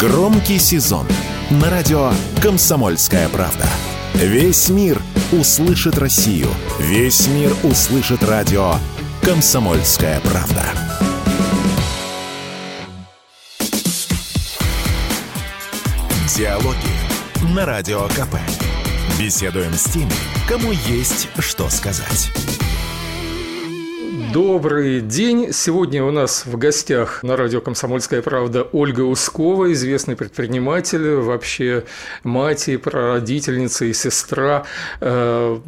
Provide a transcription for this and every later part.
Громкий сезон на радио «Комсомольская правда». Весь мир услышит Россию. Весь мир услышит радио «Комсомольская правда». Диалоги на Радио КП. Беседуем с теми, кому есть что сказать. Добрый день. Сегодня у нас в гостях на радио «Комсомольская правда» Ольга Ускова, известный предприниматель, вообще мать и прародительница и сестра э,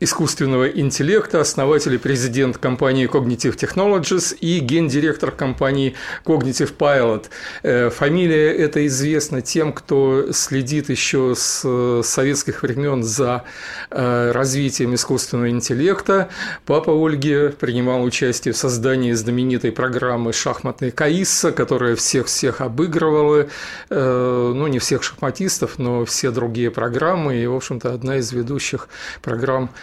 искусственного интеллекта, основатель и президент компании Cognitive Technologies и гендиректор компании Cognitive Pilot. Э, фамилия эта известна тем, кто следит еще с советских времен за э, развитием искусственного интеллекта. Папа Ольги принимал участие в создании знаменитой программы «Шахматная Каисса», которая всех-всех обыгрывала, э, ну, не всех шахматистов, но все другие программы, и, в общем-то, одна из ведущих программ Э,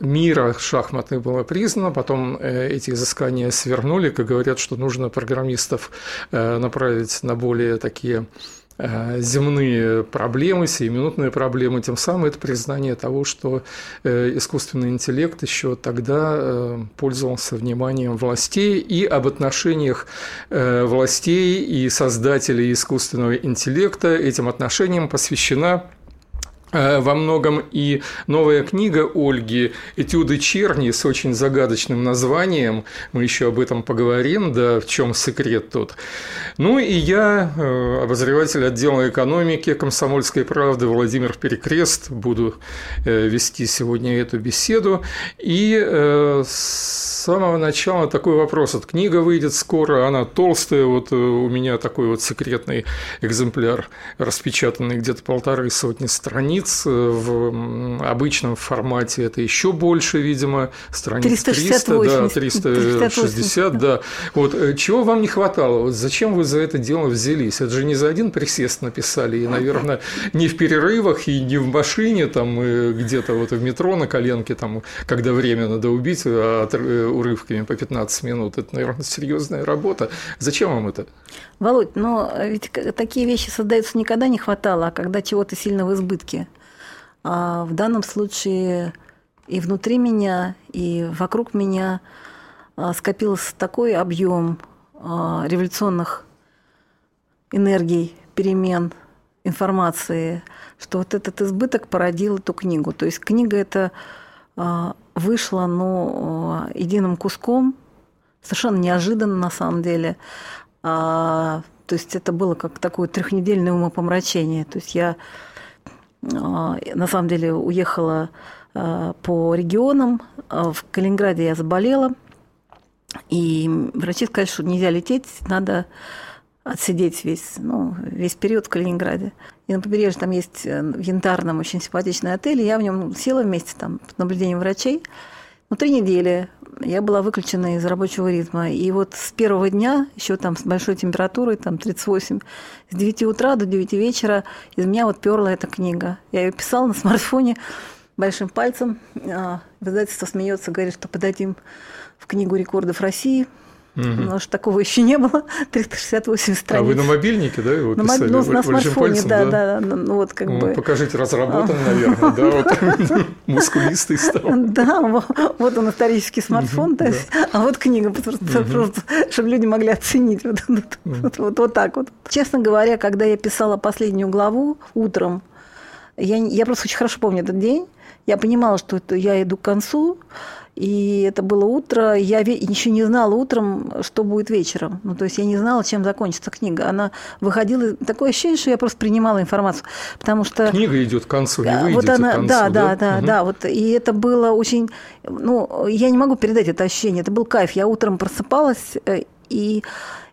мира шахматных было признано, потом э, эти изыскания свернули, как говорят, что нужно программистов э, направить на более такие земные проблемы, сиюминутные проблемы, тем самым это признание того, что искусственный интеллект еще тогда пользовался вниманием властей и об отношениях властей и создателей искусственного интеллекта. Этим отношениям посвящена Э, во многом и новая книга Ольги «Этюды Черни» с очень загадочным названием. Мы еще об этом поговорим, да, в чем секрет тут. Ну и я, э, обозреватель отдела экономики «Комсомольской правды» Владимир Перекрест, буду э, вести сегодня эту беседу. И с самого начала такой вопрос. Вот книга выйдет скоро, она толстая, вот у меня такой вот секретный экземпляр, распечатанный где-то полторы сотни страниц страниц, э, в обычном формате это еще больше, видимо, страниц 300, да, 360, 380, да. Вот э, чего вам не хватало? Вот зачем вы за это дело взялись? Это же не за один присест написали, и, наверное, не в перерывах и не в машине, там где-то вот в метро на коленке, там, когда время надо убить, а урывками по 15 минут. Это, наверное, серьезная работа. Зачем вам это? Володь, но ведь такие вещи создаются никогда не хватало, а когда чего-то сильно в избытке. А в данном случае и внутри меня, и вокруг меня а, скопился такой объем а, революционных энергий, перемен, информации, что вот этот избыток породил эту книгу. То есть книга эта а, вышла ну, единым куском, совершенно неожиданно на самом деле. То есть это было как такое трехнедельное умопомрачение. То есть я на самом деле уехала а, по регионам. А, в Калининграде я заболела. И врачи сказали, что нельзя лететь, надо отсидеть весь, ну, весь период в Калининграде. И на побережье там есть э, в Янтарном очень симпатичный отель, и я в нем села вместе там под наблюдением врачей. Ну, три недели я была выключена из рабочего ритма. И вот с первого дня, еще там с большой температурой, там 38, с 9 утра до 9 вечера из меня вот перла эта книга. Я ее писала на смартфоне большим пальцем. А, издательство смеется, говорит, что подадим в книгу рекордов России – Угу. Потому что такого еще не было. 368 страниц. А вы на мобильнике, да, его писали? Ну, на смартфоне, да, да, да. Ну, вот как ну, бы... Покажите, разработан, наверное, да, вот мускулистый стал. Да, вот он исторический смартфон, то есть, а вот книга, просто, чтобы люди могли оценить вот так вот. Честно говоря, когда я писала последнюю главу утром, я, я просто очень хорошо помню этот день, я понимала, что это я иду к концу, и это было утро, я еще не знала утром, что будет вечером. Ну, то есть я не знала, чем закончится книга. Она выходила, такое ощущение, что я просто принимала информацию, потому что... Книга идет к концу, не вы вот она, к концу, да? Да, да, да, угу. да. Вот, и это было очень... Ну, я не могу передать это ощущение. Это был кайф. Я утром просыпалась, э, и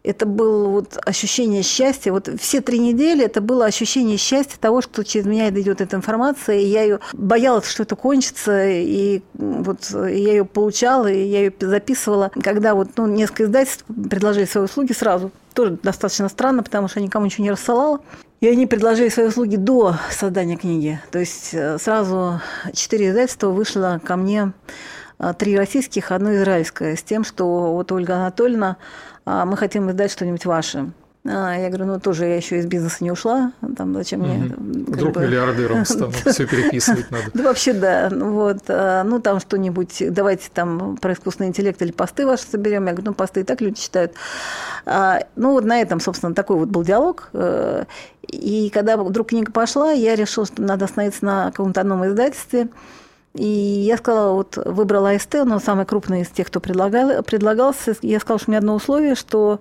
это было вот ощущение счастья. Вот все три недели это было ощущение счастья того, что через меня идет эта информация, и я ее боялась, что это кончится, и вот я ее получала, и я ее записывала. Когда вот ну, несколько издательств предложили свои услуги сразу, тоже достаточно странно, потому что я никому ничего не рассылала. И они предложили свои услуги до создания книги. То есть э, сразу четыре издательства вышло ко мне три российских, одно израильское, с тем, что вот Ольга Анатольевна а мы хотим издать что-нибудь ваше. А, я говорю, ну тоже я еще из бизнеса не ушла, там зачем мне... Вдруг бы... миллиардером стану, все переписывать надо. Да вообще да, ну вот, а, ну там что-нибудь, давайте там про искусственный интеллект или посты ваши соберем. Я говорю, ну посты и так люди читают. Ну вот на этом, собственно, такой вот был диалог. Э, и когда вдруг книга пошла, я решила, что надо остановиться на каком-то одном издательстве. И я сказала, вот выбрала АСТ, он самый крупный из тех, кто предлагал, предлагался. Я сказала, что у меня одно условие, что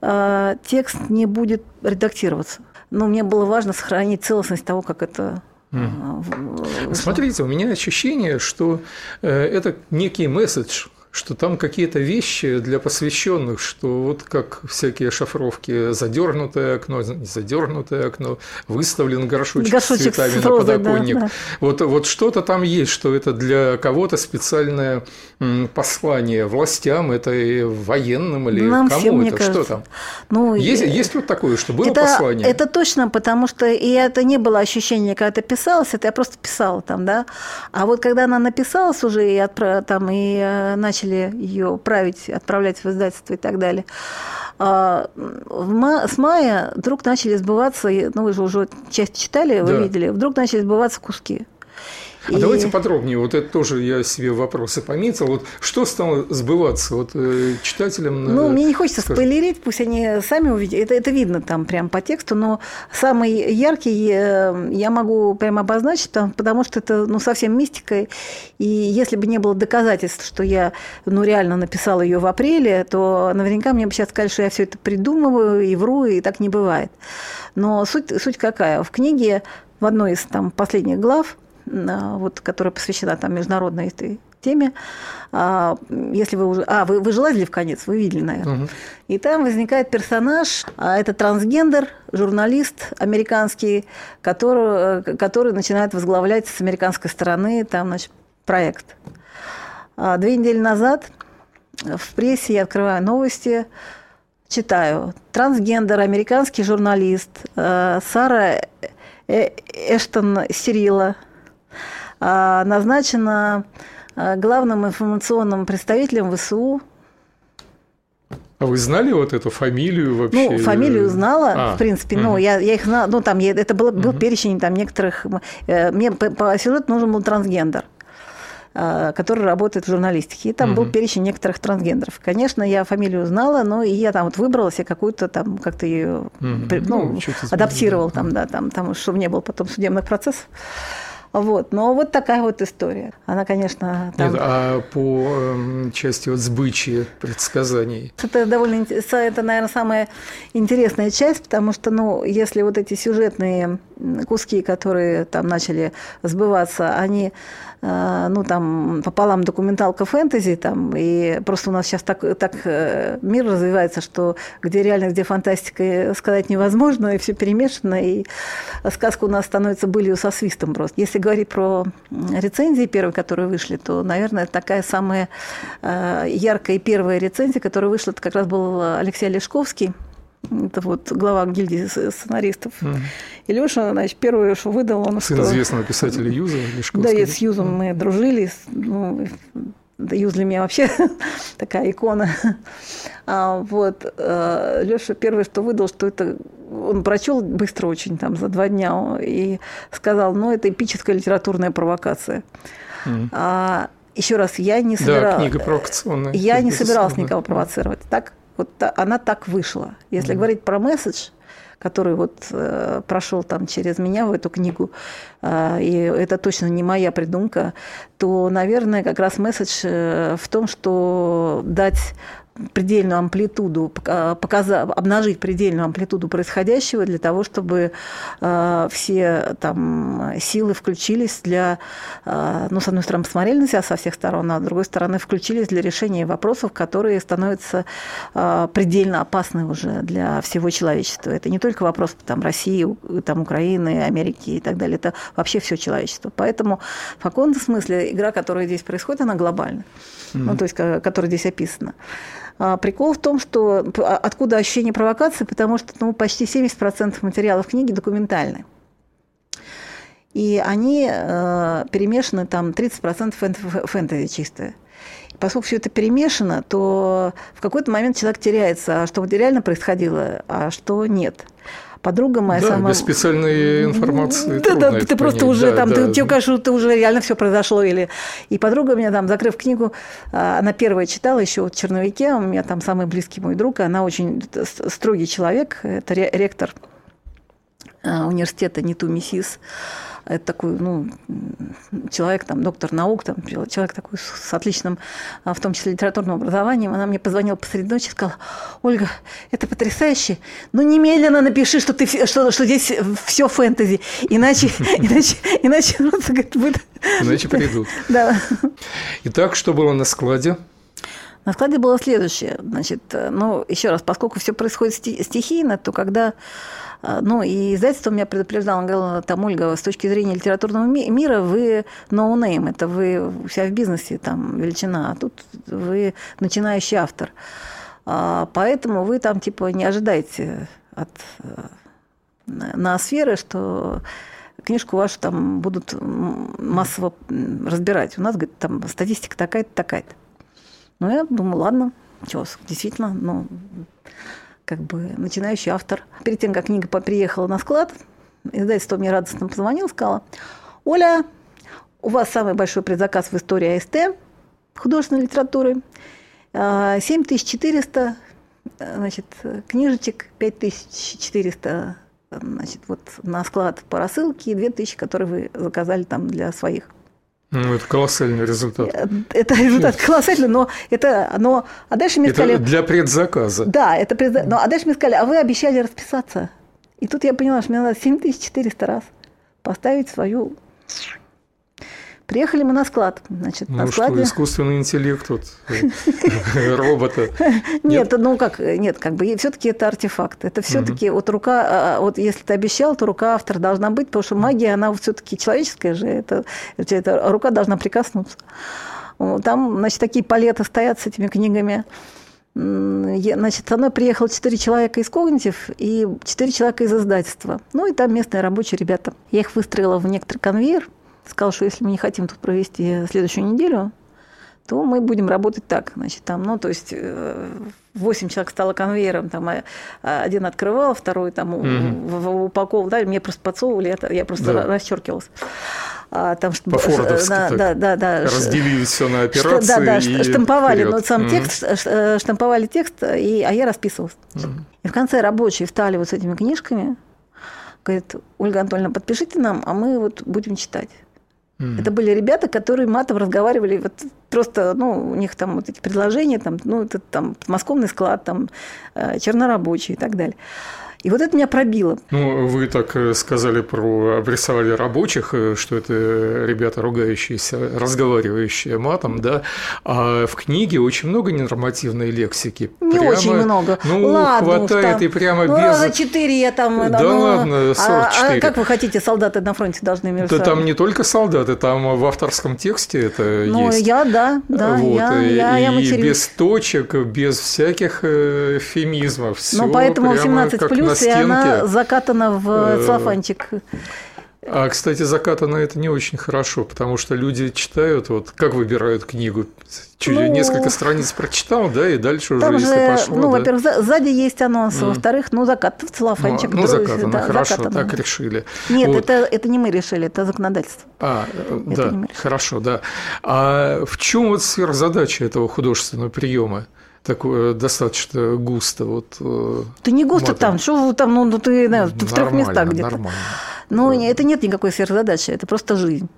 э, текст не будет редактироваться. Но мне было важно сохранить целостность того, как это Mm. Смотрите, у меня ощущение, что э, это некий месседж, что там какие-то вещи для посвященных, что вот как всякие шифровки, задернутое окно, не задернутое окно, выставлен горшочек, горшочек с цветами с розой, на подоконник. Да, да. Вот, вот что-то там есть, что это для кого-то специальное послание властям, это и военным или Нам кому всем, это, что там? Ну, есть, есть вот такое, что было это, послание? Это точно, потому что и это не было ощущение, когда это писалось, это я просто писала там, да. А вот когда она написалась уже и, отправ, там, и э, начали ее править, отправлять в издательство и так далее. А с мая вдруг начали сбываться, ну вы же уже часть читали, вы да. видели, вдруг начали сбываться куски. А и... давайте подробнее, вот это тоже я себе вопросы пометил. Вот что стало сбываться вот э, читателям? Ну, мне не хочется скажем... спойлерить, пусть они сами увидят. Это, это видно там прям по тексту, но самый яркий э, я могу прям обозначить, потому что это ну, совсем мистика. И если бы не было доказательств, что я ну, реально написала ее в апреле, то наверняка мне бы сейчас сказали, что я все это придумываю и вру, и так не бывает. Но суть, суть какая? В книге в одной из там, последних глав вот, которая посвящена там международной этой теме. А, если вы уже... А, вы, вы же лазили в конец, вы видели, наверное. Угу. И там возникает персонаж, а это трансгендер, журналист американский, который, который начинает возглавлять с американской стороны там, значит, проект. А две недели назад в прессе я открываю новости, читаю. Трансгендер, американский журналист э, Сара э, Эштон Сирила – назначена а, главным информационным представителем ВСУ. А вы знали вот эту фамилию вообще? Ну, фамилию знала, а, в принципе. Угу. Ну, я, я их знала. Ну, там это было, был угу. перечень там некоторых. Э, мне по, по сюжету нужен был трансгендер который работает в журналистике. И там угу. был перечень некоторых трансгендеров. Конечно, я фамилию знала, но и я там вот выбрала себе какую-то там, как-то ее угу. ну, ну, адаптировал там, да, там, там, чтобы не было потом судебных процессов. Вот. Но вот такая вот история. Она, конечно, там... Нет, а по э, части вот сбычи предсказаний? Это довольно... Это, наверное, самая интересная часть, потому что, ну, если вот эти сюжетные куски, которые там начали сбываться, они ну, там, пополам документалка фэнтези, там, и просто у нас сейчас так, так э, мир развивается, что где реальность, где фантастика сказать невозможно, и все перемешано, и сказка у нас становится былью со свистом просто. Если говорить про рецензии первые, которые вышли, то, наверное, такая самая э, яркая первая рецензия, которая вышла, это как раз был Алексей Лешковский, это вот глава гильдии сценаристов. Mm. И Леша, значит, первое, что выдал, он Сын что... известного писателя Юза. Да, я с Юзом мы дружили. Ну, Юз для меня вообще такая икона. А, вот. Э, Леша первое, что выдал, что это он прочел быстро очень, там, за два дня, и сказал, ну, это эпическая литературная провокация. Mm. А, еще раз, я не собиралась... Да, книга провокационная. Я не собиралась никого провоцировать. Так вот она так вышла. Если mm-hmm. говорить про месседж, который вот э, прошел там через меня в эту книгу, э, и это точно не моя придумка, то, наверное, как раз месседж э, в том, что дать предельную амплитуду, показать, обнажить предельную амплитуду происходящего для того, чтобы э, все там силы включились для, э, ну, с одной стороны, посмотрели на себя со всех сторон, а с другой стороны, включились для решения вопросов, которые становятся предельно опасны уже для всего человечества. Это не только вопрос там, России, там, Украины, Америки и так далее, это вообще все человечество. Поэтому в каком-то смысле игра, которая здесь происходит, она глобальна, mm-hmm. ну, то есть, которая здесь описана. А, прикол в том, что а, откуда ощущение провокации, потому что ну, почти 70% материалов книги документальны. И они э, перемешаны там 30% фэнтези чистое. поскольку все это перемешано, то в какой-то момент человек теряется, а что реально происходило, а что нет. Подруга моя да, самая... без специальной информации Да, да, ты понять. просто уже да, там, да. ты, тебе кажется, что уже реально все произошло. Или... И подруга меня там, закрыв книгу, а, она первая читала еще вот в черновике, у меня там самый близкий мой друг, она очень строгий человек, это ре- ректор а, университета НИТУ МИСИС. Это такой, ну, человек, там, доктор наук, там, человек такой с отличным, а, в том числе, литературным образованием. Она мне позвонила посреди ночи и сказала, Ольга, это потрясающе, но немедленно напиши, что, ты, что, что здесь все фэнтези, иначе, иначе, иначе просто, говорит, будет... Иначе придут. Да. Итак, что было на складе? На складе было следующее. Значит, э, ну, еще раз, поскольку все происходит сти- стихийно, то когда э, ну, и издательство меня предупреждало, оно говорило, там, Ольга, с точки зрения литературного ми- мира вы no name, это вы себя в бизнесе там величина, а тут вы начинающий автор. А, Поэтому вы там типа не ожидаете от э, ноосферы, что книжку вашу там будут массово разбирать. У нас, говорит, там статистика такая-то, такая-то. Ну, я думаю, ладно, чего, действительно, ну, как бы начинающий автор. Перед тем, как книга приехала на склад, издательство мне радостно позвонило, сказала, Оля, у вас самый большой предзаказ в истории АСТ художественной литературы. А, 7400 э, значит, книжечек, 5400 значит, вот на склад по рассылке и 2000, которые вы заказали там для своих. Ну, это колоссальный результат. Э, Это результат колоссальный, но это, но, а дальше мне Это сказали, для предзаказа. да, это, предза- но, а дальше мне сказали, а вы обещали расписаться. И тут я поняла, что мне надо 7400 раз поставить свою... Приехали мы на склад, значит, на Ну что, складе... искусственный интеллект вот, робота. Нет, ну как, нет, как бы все-таки это артефакт. Это все-таки вот рука, а, вот если ты обещал, то рука автора должна быть, потому что магия, она все-таки человеческая же, это, это рука должна прикоснуться. Там, значит, такие палеты стоят с этими книгами. Значит, со мной приехало четыре человека из Когнитив и четыре человека из издательства. Ну, и там местные рабочие ребята. Я их выстроила в некоторый конвейер. Сказала, что если мы не хотим тут провести следующую неделю, то мы будем работать так. Значит, там, ну, то есть э, восемь человек стало конвейером, там э, один открывал, второй там в- упаковывал, да, мне просто подсовывали, это, я просто Да. расчеркивалась. А, там, что- По-фордовски да, так. да, да, да, Разделили все на что- операции да, да, и штамповали, вперед. ну, сам Мгм. текст, э, штамповали текст, и, а я расписывалась. Мгм. И в конце рабочие встали вот с этими книжками, говорит, Ольга Анатольевна, подпишите нам, а мы вот будем читать. Мгм. Это были ребята, которые матом разговаривали, вот просто, ну, у них там вот эти предложения, там, ну, это там подмосковный склад, там, э, чернорабочий и так далее. И вот это меня пробило. Ну, вы так э, сказали про, обрисовали рабочих, э, что это ребята ругающиеся, разговаривающие матом, да, а в книге очень много ненормативной лексики. Не Прямо, очень много. Ну, ладно, хватает там. и прямо ну, без... раза четыре я там... Да ну, ладно, а- 44. А, как вы хотите, солдаты на фронте должны между Да там не только солдаты, там в авторском тексте это Ну, есть. я, да, да, вот, я, и, я, я матерюсь. без точек, без всяких э, эвфемизмов. Всё Ну, поэтому прямо 17 как на она закатана в Э, целлофанчик. А, кстати, закатано это не очень хорошо, потому что люди читают, вот как выбирают книгу. Чуть Ну, несколько страниц прочитал, да, и дальше уже, Там если же, пошло. ну, да. во-первых, за- сзади есть анонс, Мгм. во-вторых, ну, закат в целлофанчик. ну, ну, закатано, да, хорошо, закатано. так решили. Нет, Вот. это, это не мы решили, это законодательство. А, Это да, хорошо, да. А в чем вот сверхзадача этого художественного приема? Такое достаточно густо. Вот, э, Ты не густо матом. там, что вы там, ну, ну, ты, ты в трех местах где-то. Нормально. Ну, не- это нет никакой сверхзадачи, это просто жизнь.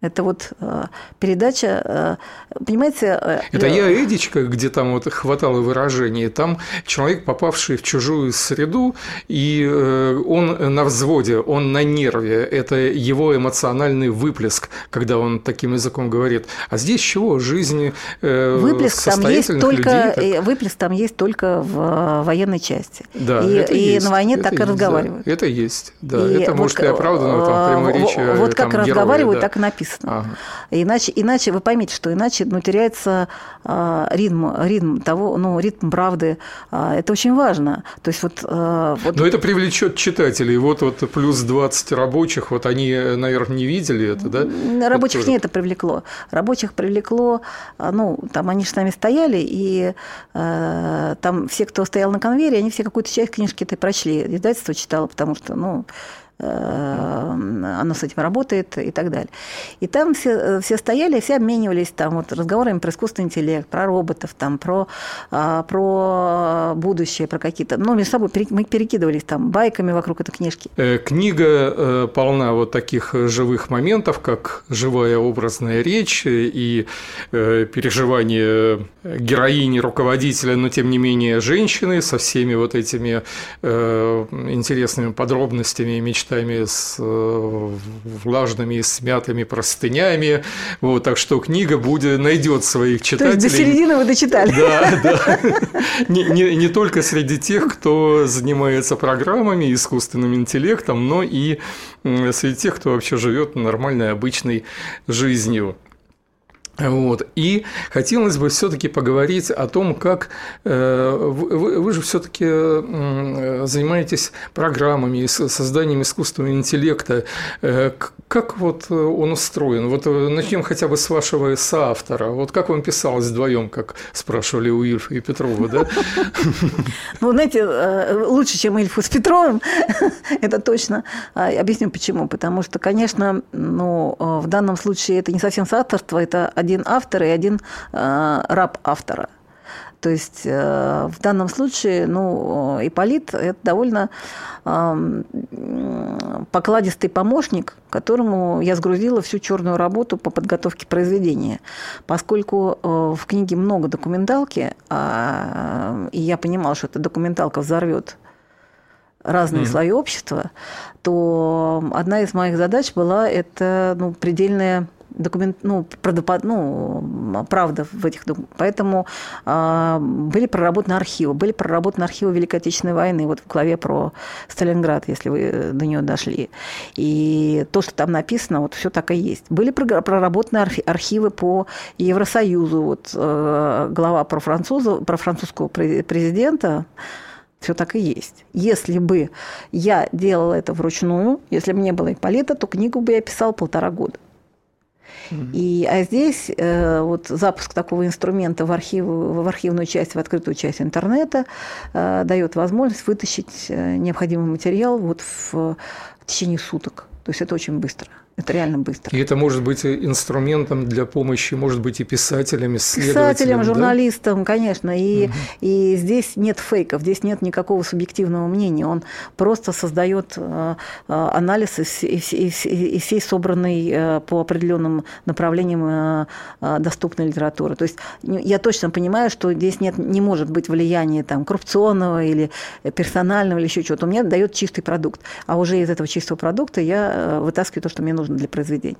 Это вот э, передача, э, понимаете... э, Это я Эдичка, где там вот хватало выражений. Там человек, попавший в чужую среду, и э, он на взводе, он на нерве. Это его эмоциональный выплеск, когда он таким языком говорит. А здесь чего? Жизнь э, Выплеск там есть только, людей. так- э, выплеск там есть только в э, военной части. Да, и, это и есть, на войне это так и есть, да. разговаривают. Это есть, да. И это вот, может и оправдано, там, э, пряморечие Вот как там, разговаривают, да. так и написано. Написано. Ага. Иначе, иначе, вы поймите, что иначе ну, теряется э, ритм, ритм того, ну, ритм правды. Э, это очень важно. То есть вот, э, вот... Но это привлечет читателей. Вот, вот плюс 20 рабочих, вот они, наверное, не видели это, да? Рабочих это не это привлекло. Рабочих привлекло, ну, там они же с нами стояли, и э, там все, кто стоял на конвейере, они все какую-то часть книжки это прочли. Издательство читало, потому что, ну, оно с этим работает и так далее. И там все, все стояли, все обменивались там вот разговорами про искусственный интеллект, про роботов, там, про, а, про будущее, про какие-то... Ну, между собой мы перекидывались там байками вокруг этой книжки. Э, книга э, полна вот таких живых моментов, как живая образная речь и переживания героини, руководителя, но тем не менее женщины со всеми вот этими интересными подробностями и мечтами мечтами, с э, влажными и смятыми простынями. Вот, так что книга будет, найдет своих читателей. То есть до середины вы дочитали. Да, да. Не, не, не только среди тех, кто занимается программами, искусственным интеллектом, но и среди тех, кто вообще живет нормальной, обычной жизнью. Вот. И хотелось бы все-таки поговорить о том, как э, вы, вы же все-таки занимаетесь программами, созданием искусственного интеллекта. Э, как вот он устроен? Вот э, начнем хотя бы с вашего соавтора. Вот как вам писалось вдвоем, как спрашивали у Ильфа и Петрова, да? Ну, знаете, лучше, чем Ильфу с Петровым, это точно. А, объясню почему. Потому что, конечно, ну, в данном случае это не совсем соавторство, это один автор и один э, раб автора. То есть э, в данном случае, ну, Иполит – это довольно э, покладистый помощник, которому я сгрузила всю черную работу по подготовке произведения. Поскольку э, в книге много документалки, э, и я понимала, что эта документалка взорвет разные mm-hmm. слои общества, то одна из моих задач была это ну, предельная документ, ну, правдопод, ну, правда в этих Поэтому э, были проработаны архивы, были проработаны архивы Великой Отечественной войны, вот в главе про Сталинград, если вы до нее дошли. И то, что там написано, вот все так и есть. Были проработаны архивы по Евросоюзу, вот э, глава про, француза, про французского президента, все так и есть. Если бы я делала это вручную, если бы не было Ипполита, то книгу бы я писала полтора года. И, а здесь э, вот запуск такого инструмента в, архив, в архивную часть, в открытую часть интернета э, дает возможность вытащить э, необходимый материал вот в, в течение суток. То есть это очень быстро. Это реально быстро. И это может быть инструментом для помощи, может быть, и писателям, исследователям. Писателям, журналистам, да? конечно. И, угу. и здесь нет фейков, здесь нет никакого субъективного мнения. Он просто создает э, э, анализ из, из, из, из всей собранной э, по определенным направлениям доступной литературы. То есть ну, я точно понимаю, что здесь нет, не может быть влияния там, коррупционного или персонального или еще чего-то. У меня дает чистый продукт. А уже из этого чистого продукта я вытаскиваю то, что мне нужно нужно для произведения.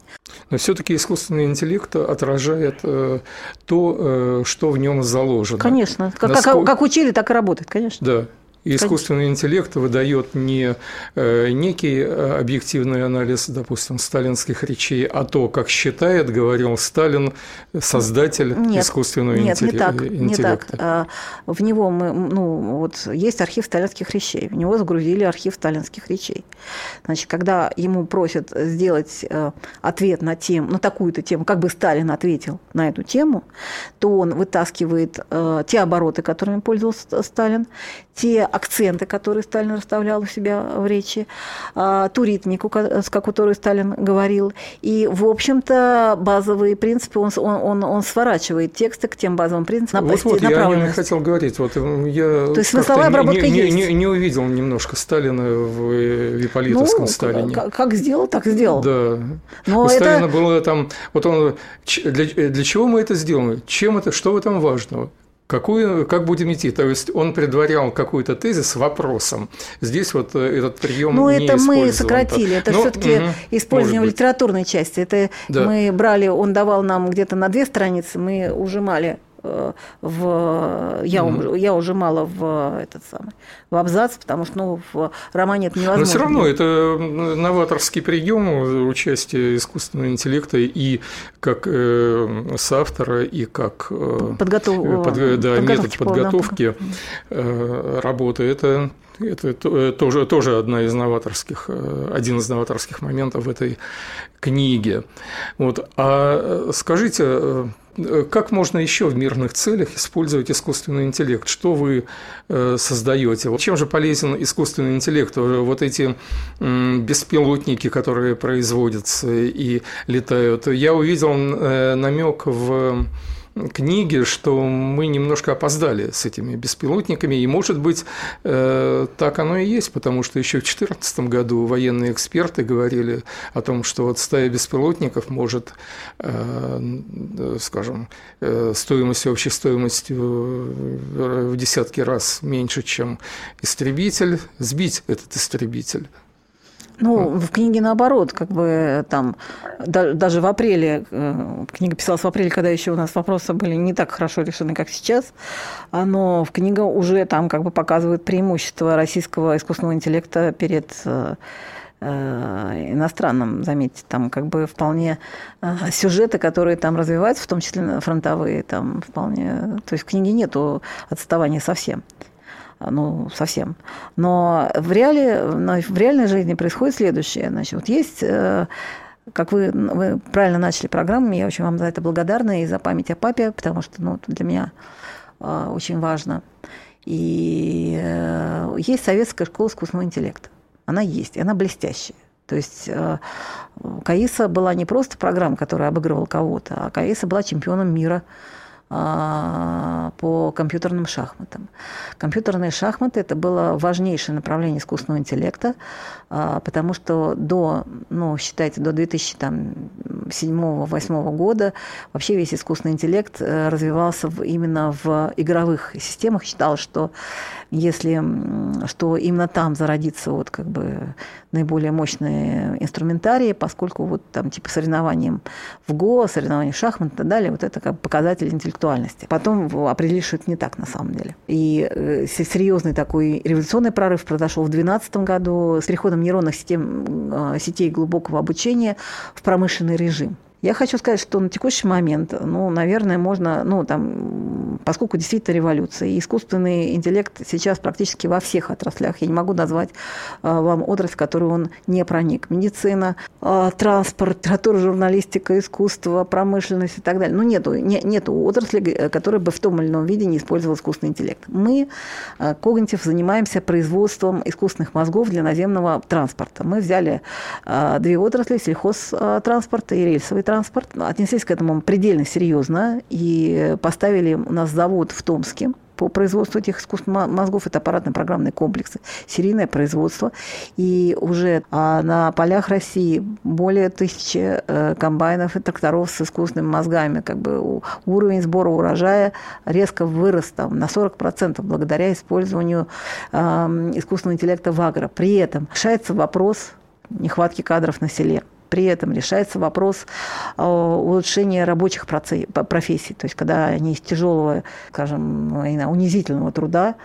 Но все-таки искусственный интеллект отражает э, то, э, что в нем заложено. Конечно. Как, Насколько... как, как учили, так и работает, конечно. Да. И искусственный интеллект выдает не э, некий э, объективный анализ, допустим, сталинских речей, а то, как считает, говорил Сталин, создатель нет, искусственного нет, интеллекта. Нет, не так, не так. В него мы, ну, вот есть архив сталинских речей, в него загрузили архив сталинских речей. Значит, когда ему просят сделать э, ответ на тему, на такую-то тему, как бы Сталин ответил на эту тему, то он вытаскивает те обороты, которыми пользовался Сталин, те акценты, которые Сталин расставлял у себя в речи, а, ту ритмику, с которой Сталин говорил. И, в общем-то, базовые принципы он, он, он, сворачивает тексты к тем базовым принципам. Вот, вот я не хотел говорить. Вот я То есть смысловая обработка не, есть. Не, не, не увидел немножко Сталина в Виполитовском ну, Сталине. Как сделал, так сделал. Да. Но у это... Сталина было там... Вот он... Для, для чего мы это сделали? Чем это? Что в этом важного? Какую, как будем идти? То есть он предварял какой-то тезис вопросом. Здесь вот э, этот прием Ну, это мы сократили. Это ну, все-таки угу, использование в литературной части. Это да. мы брали, он давал нам где-то на две страницы, мы ужимали в я, mm-hmm. я ужимала в этот самый в абзац, потому что ну, в романе это невозможно. Но все равно это новаторский прием участия искусственного интеллекта и как э, соавтора, и как э, Подготов... под, да, метод подготовки э, работы. Это это тоже, тоже одна из новаторских, один из новаторских моментов в этой книге. Вот. А скажите, как можно еще в мирных целях использовать искусственный интеллект? Что вы э, создаете? Чем же полезен искусственный интеллект? Вот эти беспилотники, которые производятся и летают. Я увидел э, намек в книги, что мы немножко опоздали с этими беспилотниками, и, может быть, э, так оно и есть, потому что еще в 2014 году военные эксперты говорили о том, что вот стая беспилотников может, э, скажем, э, стоимостью, общей стоимостью в десятки раз меньше, чем истребитель, сбить этот истребитель. Ну, в книге наоборот, как бы там даже в апреле, э, книга писалась в апреле, когда еще у нас вопросы были не так хорошо решены, как сейчас, но в книга уже там как бы показывает преимущество российского искусственного интеллекта перед э, э, иностранным, заметьте, там как бы вполне сюжеты, которые там развиваются, в том числе фронтовые, там вполне, то есть в книге нету отставания совсем ну, совсем. Но в, реале, в реальной жизни происходит следующее. Значит, вот есть э, как вы, вы правильно начали программу, я очень вам за это благодарна и за память о папе, потому что ну, для меня э, очень важно. И э, есть советская школа искусственного интеллекта. Она есть, и она блестящая. То есть КАИСа была не просто программа, которая обыгрывала кого-то, а КАИСа была чемпионом мира по компьютерным шахматам. Компьютерные шахматы – это было важнейшее направление искусственного интеллекта, а, потому что до, ну, считайте, до 2007-2008 года вообще весь искусственный интеллект э, развивался именно в игровых системах. Считалось, что если что именно там зародится вот как бы наиболее мощные инструментарии, поскольку вот там типа соревнованием в ГО, соревнованием в шахмат и так далее, вот это как показатель интеллектуальности. Потом определили, что это не так на самом деле. И э, серьезный такой революционный прорыв произошел в 2012 году с переходом нейронных систем, э, сетей глубокого обучения в промышленный режим. Я хочу сказать, что на текущий момент, ну, наверное, можно, ну, там, поскольку действительно революция, и искусственный интеллект сейчас практически во всех отраслях, я не могу назвать а, вам отрасль, в которую он не проник. Медицина, а, транспорт, литература, журналистика, искусство, промышленность и так далее. Ну, нету, не, нету отрасли, которая бы в том или ином виде не использовала искусственный интеллект. Мы, а, Когнитив, занимаемся производством искусственных мозгов для наземного транспорта. Мы взяли две отрасли, сельхозтранспорт и рельсовый транспорт, отнеслись к этому предельно серьезно и поставили у нас завод в Томске, по производству этих искусственных мозгов. Это аппаратно-программные комплексы, серийное производство. И уже а, на полях России более тысячи э, комбайнов и тракторов с искусственными мозгами. Как бы уровень сбора урожая резко вырос там, на 40% благодаря использованию искусственного интеллекта в агро. При этом решается вопрос нехватки кадров на селе. При этом решается вопрос э, улучшения рабочих профессий. То есть, когда они из тяжелого, скажем, ну, унизительного труда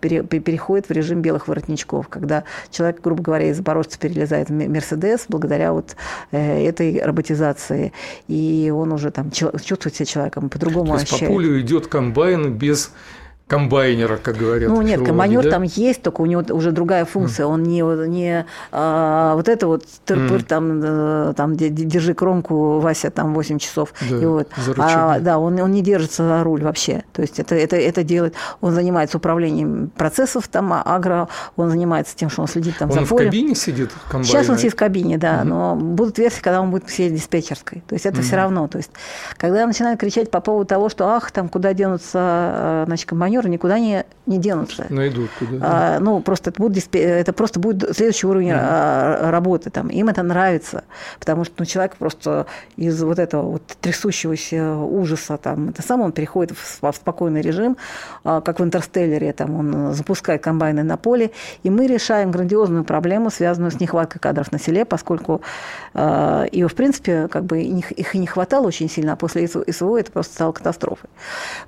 переходят в режим белых воротничков. Когда человек, грубо говоря, из запорожца перелезает в Мерседес благодаря вот э, этой роботизации. И он уже там чувствует себя человеком, по-другому То есть ощущает. по полю идет комбайн без комбайнера, как говорят. Ну нет, комбайнер да? там есть, только у него уже другая функция. Он не, не а, вот это вот тырпыр, mm. там, э, там держи кромку, Вася, там 8 часов. Да, и вот. а, да, он, он не держится за руль вообще. То есть это, это, это делает, он занимается управлением процессов там агро, он занимается тем, что он следит там он за полем. Он в кабине сидит комбайна? Сейчас он сидит в кабине, да, mm. но будут версии, когда он будет сидеть диспетчерской. То есть это mm. все равно. То есть когда начинают кричать по поводу того, что ах, там куда денутся э, значит, комбайнеры, инженеры никуда не, не денутся. Найдут куда. А, ну, просто это, будет, это просто будет следующий уровень mm. работы. Там. Им это нравится, потому что ну, человек просто из вот этого вот трясущегося ужаса, там, это сам он переходит в, в спокойный режим, а, как в «Интерстеллере», там, он запускает комбайны на поле, и мы решаем грандиозную проблему, связанную с нехваткой кадров на селе, поскольку э, ее, в принципе, как бы их и не хватало очень сильно, а после СВО это просто стало катастрофой.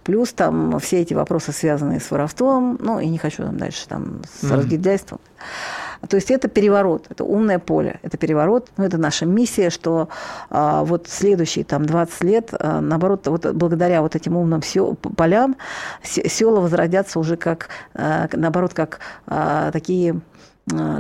Плюс там все эти вопросы, связанные с воровством, ну, и не хочу там дальше там с mm-hmm. разгильдяйством. То есть это переворот, это умное поле, это переворот, ну, это наша миссия, что а, вот следующие там 20 лет, а, наоборот, вот благодаря вот этим умным сел, полям села возродятся уже как, а, наоборот, как а, такие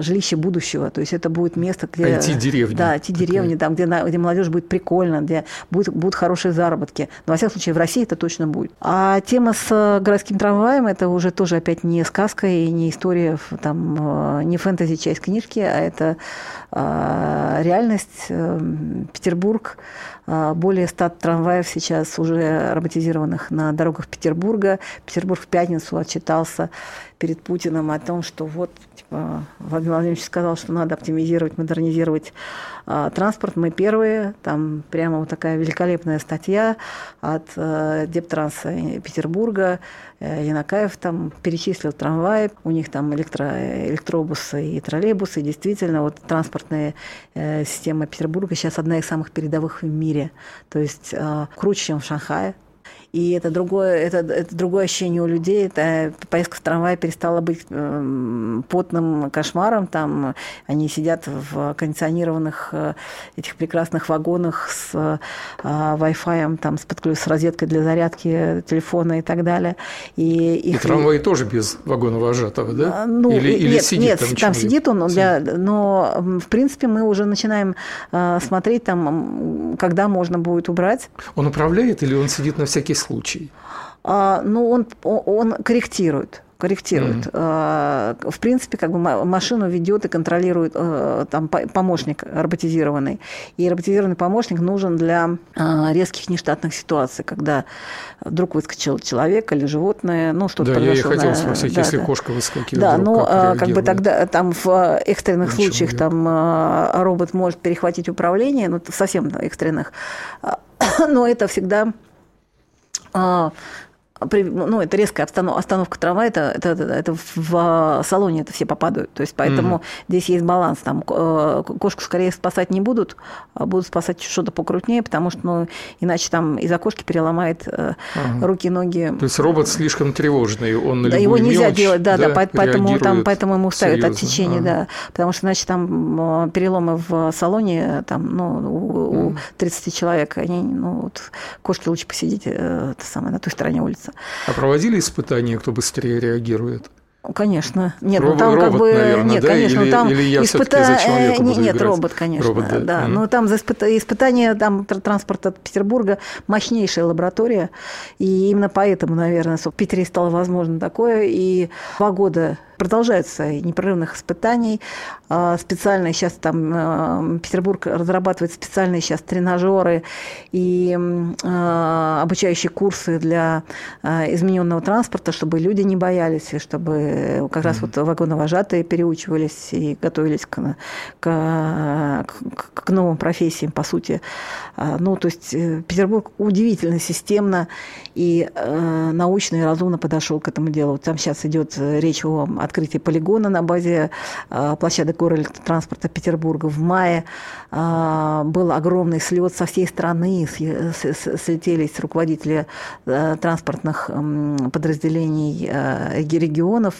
жилище будущего. То есть это будет место, где... IT-деревни. Да, IT-деревни, там, где, где молодежь будет прикольно, где будет, будут хорошие заработки. Но, во всяком случае, в России это точно будет. А тема с э, городским трамваем, это уже тоже опять не сказка и не история, там, э, не фэнтези часть книжки, а это а, реальность. Эм, Петербург, а, более 100 трамваев сейчас уже роботизированных на дорогах Петербурга. Петербург в пятницу отчитался перед Путиным о том, что вот Владимир Владимирович сказал, что надо оптимизировать, модернизировать а, транспорт. Мы первые. Там прямо вот такая великолепная статья от а, Дептранса Петербурга. Э, Янакаев там перечислил трамваи, у них там электро, электробусы и троллейбусы. Действительно, вот транспортная э, система Петербурга сейчас одна из самых передовых в мире. То есть э, круче, чем в Шанхае. И это другое, это, это другое ощущение у людей. Это поездка в трамвае перестала быть э, потным кошмаром. Там они сидят в кондиционированных э, этих прекрасных вагонах с э, Wi-Fi, там, с, подключ... с розеткой для зарядки телефона и так далее. И, их... и трамвай тоже без вагона вожатого, да? А, ну, или, или нет, сидит нет, там, там сидит он, для, но в принципе мы уже начинаем э, смотреть там, когда можно будет убрать. Он управляет или он сидит на всякий случай? А, ну, он, он корректирует корректирует. Mm. В принципе, как бы машину ведет и контролирует э, там помощник роботизированный. И роботизированный помощник нужен для а, резких нештатных ситуаций, когда вдруг выскочил человек или животное, ну что-то да, произошло. Да, я хотел спросить, да, если да. кошка выскакивает, Да, но как, как бы тогда там в экстренных Ничего случаях нет. там робот может перехватить управление, ну совсем экстренных, но это всегда 哦，ну, это резкая остановка, остановка трамвая, это, это, это в салоне это все попадают. То есть поэтому mm. здесь есть баланс. Там э, кошку скорее спасать не будут, а будут спасать что-то покрупнее, потому что ну, иначе там из-за кошки переломает ага. руки, ноги. То есть робот слишком тревожный, он на Да, его нельзя мелочь, делать, да, да, да поэтому, там, поэтому ему ставят отсечение, ага. да. Потому что иначе там переломы в салоне, там, ну, у, у 30 человек, они, ну, вот, кошке лучше посидеть э, это самое, на той стороне улицы меняется. А проводили испытания, кто быстрее реагирует? Конечно. Нет, Робот, ну там как бы. Наверное, нет, да? конечно, или, там или я испыта... за человека буду Нет, играть? робот, конечно. Робот, да. да. Mm. Ну, там за испытание там, транспорта Петербурга мощнейшая лаборатория. И именно поэтому, наверное, в Питере стало возможно такое. И два года продолжаются непрерывных испытаний. А, специальные сейчас там а, Петербург разрабатывает специальные сейчас тренажеры и а, обучающие курсы для измененного транспорта, чтобы люди не боялись, и чтобы как раз вот вагоновожатые переучивались и готовились к, к, к новым профессиям, по сути. Ну, то есть э, Петербург удивительно системно и э, научно и разумно подошел к этому делу. Там сейчас идет речь о открытии полигона на базе э, площадок горэлектротранспорта Петербурга. В мае э, был огромный слет со всей страны, слетелись руководители э, транспортных подразделений регионов.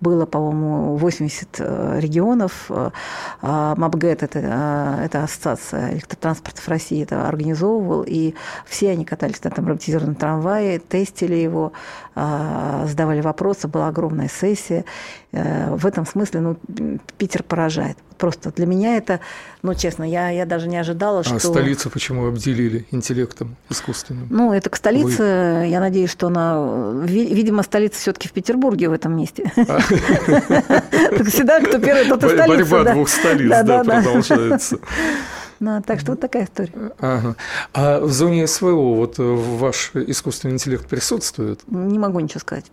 Было, по-моему, 80 регионов. МАБГЭТ, это, это ассоциация электротранспортов России, это организовывал, и все они катались на этом роботизированном трамвае, тестили его, задавали вопросы, была огромная сессия. Э, в этом смысле ну, Питер поражает. Просто для меня это, ну, честно, я, я даже не ожидала, а что... А столицу почему обделили интеллектом искусственным? Ну, это к столице, Вы... я надеюсь, что она... Видимо, столица все таки в Петербурге в этом месте. А. Так всегда, кто первый, тот и столица. Борьба двух столиц, да, продолжается. Ну, так что вот такая история. Ага. А в зоне СВО вот ваш искусственный интеллект присутствует? Не могу ничего сказать.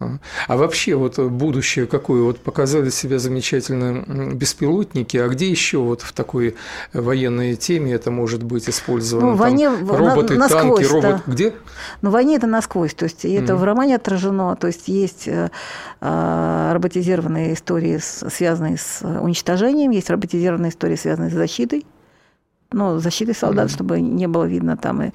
А вообще вот будущее какое? Вот показали себя замечательно беспилотники, а где еще вот в такой военной теме это может быть использовано? Ну, в войне роботы, на, танки, робот... Да. Где? Ну, в войне это насквозь, то есть это mm-hmm. в романе отражено, то есть есть э, а, роботизированные истории, связанные с уничтожением, есть роботизированные истории, связанные с защитой, ну, защиты солдат, чтобы не было видно там. И,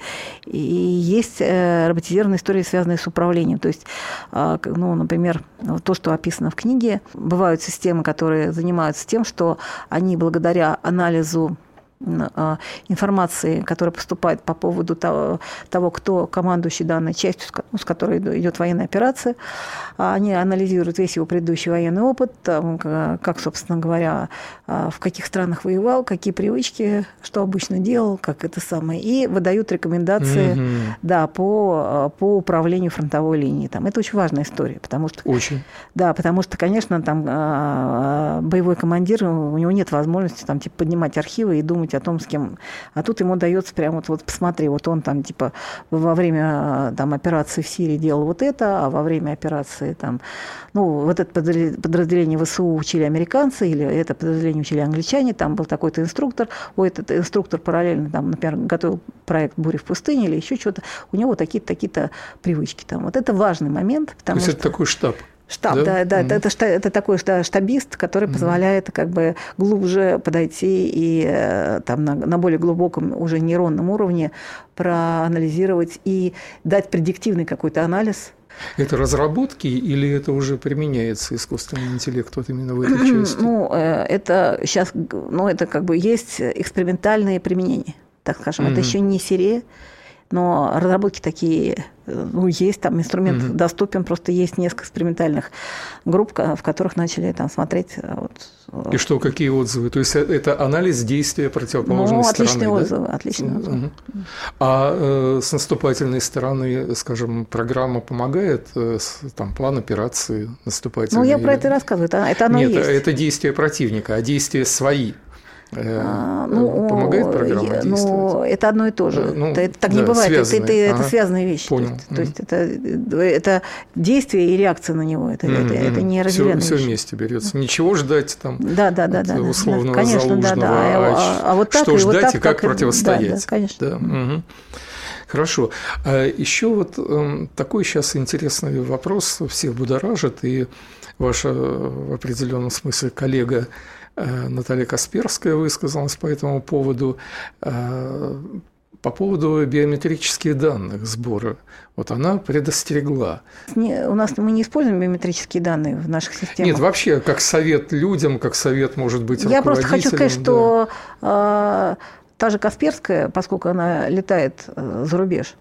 и есть э, роботизированные истории, связанные с управлением. То есть, э, ну, например, то, что описано в книге, бывают системы, которые занимаются тем, что они благодаря анализу а, информации, которая поступает по поводу того, того кто командующий данной частью, с которой идет военная операция. А они анализируют весь его предыдущий военный опыт, как, собственно говоря, а, в каких странах воевал, какие привычки, что обычно делал, как это самое, и выдают рекомендации mm-hmm. да, по, по управлению фронтовой линией. Там. Это очень важная история, потому что... Очень. Да, потому что, конечно, там боевой командир, у него нет возможности там, типа, поднимать архивы и думать думать о том, с кем. А тут ему дается прямо вот, вот посмотри, вот он там типа во время там, операции в Сирии делал вот это, а во время операции там, ну, вот это подразделение ВСУ учили американцы, или это подразделение учили англичане, там был такой-то инструктор, у этот инструктор параллельно там, например, готовил проект «Буря в пустыне» или еще что-то, у него такие-то такие-то привычки там. Вот это важный момент. Потому То есть что... это такой штаб? Штаб, да, да, да mm-hmm. это, это, это такой штабист, который позволяет как бы глубже подойти и э, там на, на более глубоком уже нейронном уровне проанализировать и дать предиктивный какой-то анализ. Это разработки или это уже применяется искусственный интеллект вот именно в этой части? Ну, э, это сейчас, ну, это как бы есть экспериментальные применения, так скажем. Mm-hmm. Это еще не серия, но разработки такие, ну, есть, там инструмент угу. доступен, просто есть несколько экспериментальных групп, в которых начали там смотреть. А вот. И что, какие отзывы? То есть э, это анализ действия противоположной ну, отличные стороны, отзывы, да? отличные отзывы. Угу. А э, с наступательной стороны, скажем, программа помогает, э, там, план операции наступательной? Ну, я про это рассказываю, это, это оно Нет, есть. это действия противника, а действия свои – Э, а, ну, помогает программа действовать? Ну, это одно и то же. Ну, это, так да, не бывает. Это, это, ага. это связанные вещи. Понял. То есть, то есть это, это действие и реакция на него. Это, это, это не разделенные все, все вместе берется. Ничего ждать там да, да, да, да, условного да, конечно, залужного, да, да. А, а, а вот так, что ждать и, вот так, и как, как противостоять. Да, да, конечно. Да. Угу. Хорошо. А еще вот э, такой сейчас интересный вопрос всех будоражит, и ваша в определенном смысле коллега Э, Наталья Касперская высказалась по этому поводу. Э, по поводу биометрических данных сбора, вот она предостерегла. Не, у нас мы не используем биометрические данные в наших системах. Нет, вообще как совет людям, как совет может быть Я просто хочу сказать, да. что э, та же Касперская, поскольку она летает э, за рубеж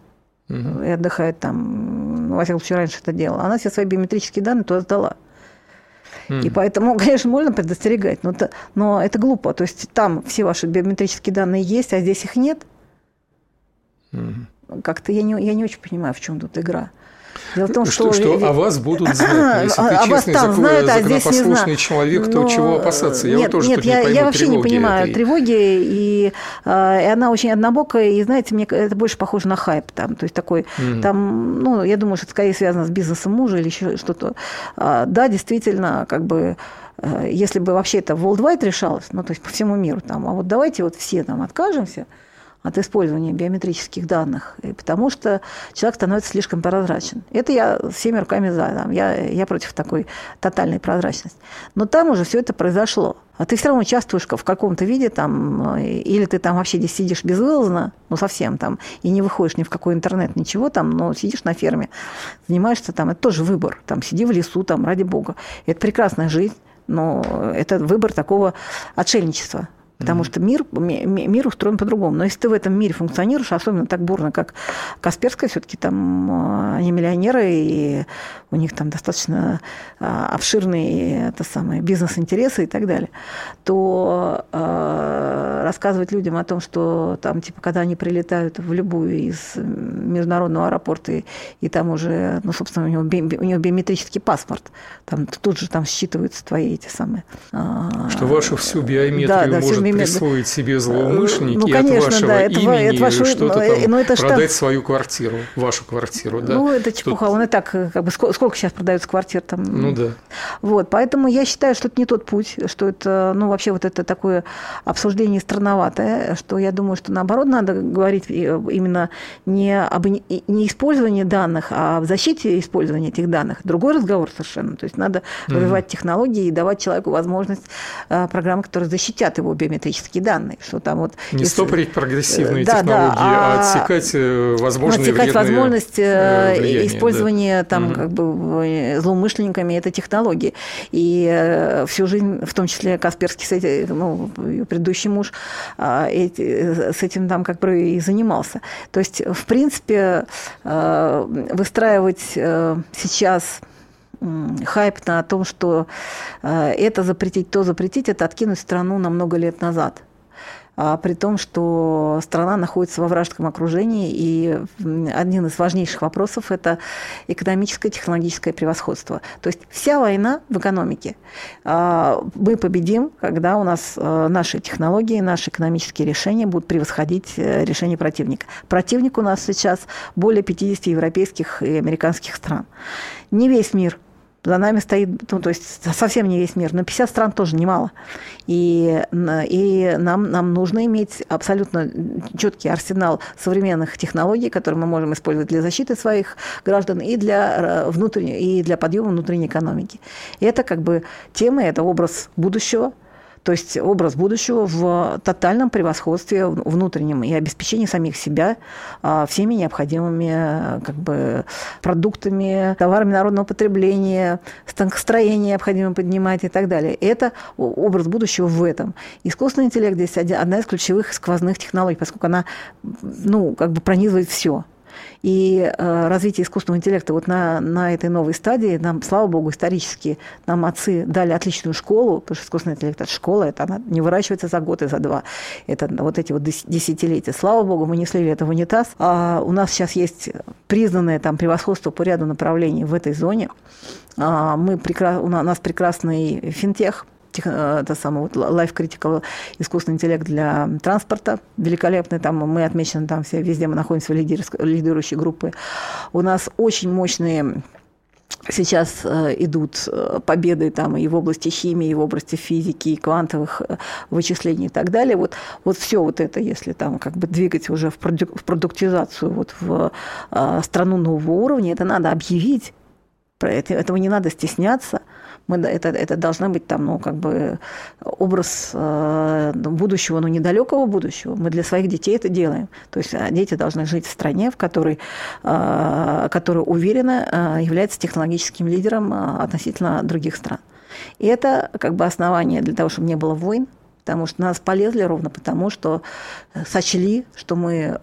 угу. и отдыхает там, ну, во всяком случае раньше это делала, она все свои биометрические данные туда сдала. И поэтому, конечно, можно предостерегать, но это, но это глупо. То есть там все ваши биометрические данные есть, а здесь их нет. Как-то я не, я не очень понимаю, в чем тут игра. Дело в том, что, что, что о вас будут знать. Если ты а честный, вас там знают, а здесь не знаю. человек, то Но... чего опасаться? Я нет, вот тоже нет, я, не пойму я вообще не понимаю этой. тревоги, и, а, и она очень однобокая, и, знаете, мне это больше похоже на хайп. Там, то есть такой, mm. там, ну, я думаю, что это скорее связано с бизнесом мужа или еще что-то. А, да, действительно, как бы э, если бы вообще это worldwide решалось, ну, то есть по всему миру, там, а вот давайте вот все там откажемся, от использования биометрических данных, потому что человек становится слишком прозрачен. Это я всеми руками за. Там, я, я против такой тотальной прозрачности. Но там уже все это произошло. А ты все равно участвуешь в каком-то виде, там, или ты там вообще здесь сидишь безвылазно, ну совсем там, и не выходишь ни в какой интернет, ничего там, но сидишь на ферме, занимаешься там, это тоже выбор. Там, сиди в лесу, там, ради бога. Это прекрасная жизнь, но это выбор такого отшельничества. Потому что мир, мир устроен по-другому. Но если ты в этом мире функционируешь, особенно так бурно, как Касперская, все-таки там а, они миллионеры, и у них там достаточно а, обширные это самое, бизнес-интересы и так далее, то э, рассказывать людям о том, что там, типа, когда они прилетают в любую из международного аэропорта, и, и там уже, ну, собственно, у него, би, у него биометрический паспорт, там тут же там считываются твои эти самые... Что вашу всю биометрию да, да, может присвоить себе злоумышленники ну, конечно, от вашего да, это, имени это ваше, что-то там но это продать штат... свою квартиру, вашу квартиру, да? Ну, это чепуха, Тут... он и так, как бы, сколько, сейчас продается квартир там? Ну, да. Вот, поэтому я считаю, что это не тот путь, что это, ну, вообще вот это такое обсуждение странноватое, что я думаю, что наоборот надо говорить именно не об не использовании данных, а в защите использования этих данных. Другой разговор совершенно. То есть надо развивать mm-hmm. технологии и давать человеку возможность э, программ, которые защитят его биометрические данные. Что там вот, не если... стопорить прогрессивные да, технологии, да, а, а отсекать э, возможные отсекать возможность э, влияния, использования да. там mm-hmm. как бы злоумышленниками этой технологии. И всю жизнь, в том числе Касперский, ну, предыдущий муж, а, с этим там как бы и занимался. То есть, в принципе, выстраивать сейчас хайп на том, что э, это запретить, то запретить, это откинуть страну на много лет назад при том, что страна находится во вражеском окружении, и один из важнейших вопросов – это экономическое технологическое превосходство. То есть вся война в экономике. А, мы победим, когда у нас э, наши технологии, наши экономические решения будут превосходить э, решения противника. Противник у нас сейчас более 50 европейских и американских стран. Не весь мир – за нами стоит, ну, то есть совсем не весь мир, но 50 стран тоже немало. И, и нам, нам нужно иметь абсолютно четкий арсенал современных технологий, которые мы можем использовать для защиты своих граждан и для, э, внутренней, и для подъема внутренней экономики. И это как бы тема, это образ будущего, то есть образ будущего в тотальном превосходстве внутреннем и обеспечении самих себя а, всеми необходимыми как бы, продуктами, товарами народного потребления, станкостроение необходимо поднимать и так далее. Это образ будущего в этом. Искусственный интеллект здесь одна из ключевых сквозных технологий, поскольку она ну, как бы пронизывает все. И э, развитие искусственного интеллекта вот на, на этой новой стадии нам, слава богу, исторически нам отцы дали отличную школу, потому что искусственный интеллект – это школа, это она не выращивается за год и за два. Это вот эти вот десятилетия. Слава богу, мы не слили это в унитаз. А у нас сейчас есть признанное там превосходство по ряду направлений в этой зоне. А мы. У нас прекрасный финтех, Э, это самый вот Life Critical искусственный интеллект для транспорта великолепный. Там мы отмечены там все, везде мы находимся в лидирующей группы. У нас очень мощные Сейчас э, идут э, победы там и в области химии, и в области физики, и квантовых вычислений и так далее. Вот, вот все вот это, если там как бы двигать уже в, продуктизацию вот в страну нового уровня, это надо объявить. Про это, этого не надо стесняться мы, это, это должна быть там, ну, как бы образ э, будущего, но ну, недалекого будущего. Мы для своих детей это делаем. То есть а, дети должны жить в стране, в которой, э, которая уверенно э, является технологическим лидером относительно других стран. И это как бы основание для того, чтобы не было войн, потому что нас полезли ровно потому, что сочли, что мы,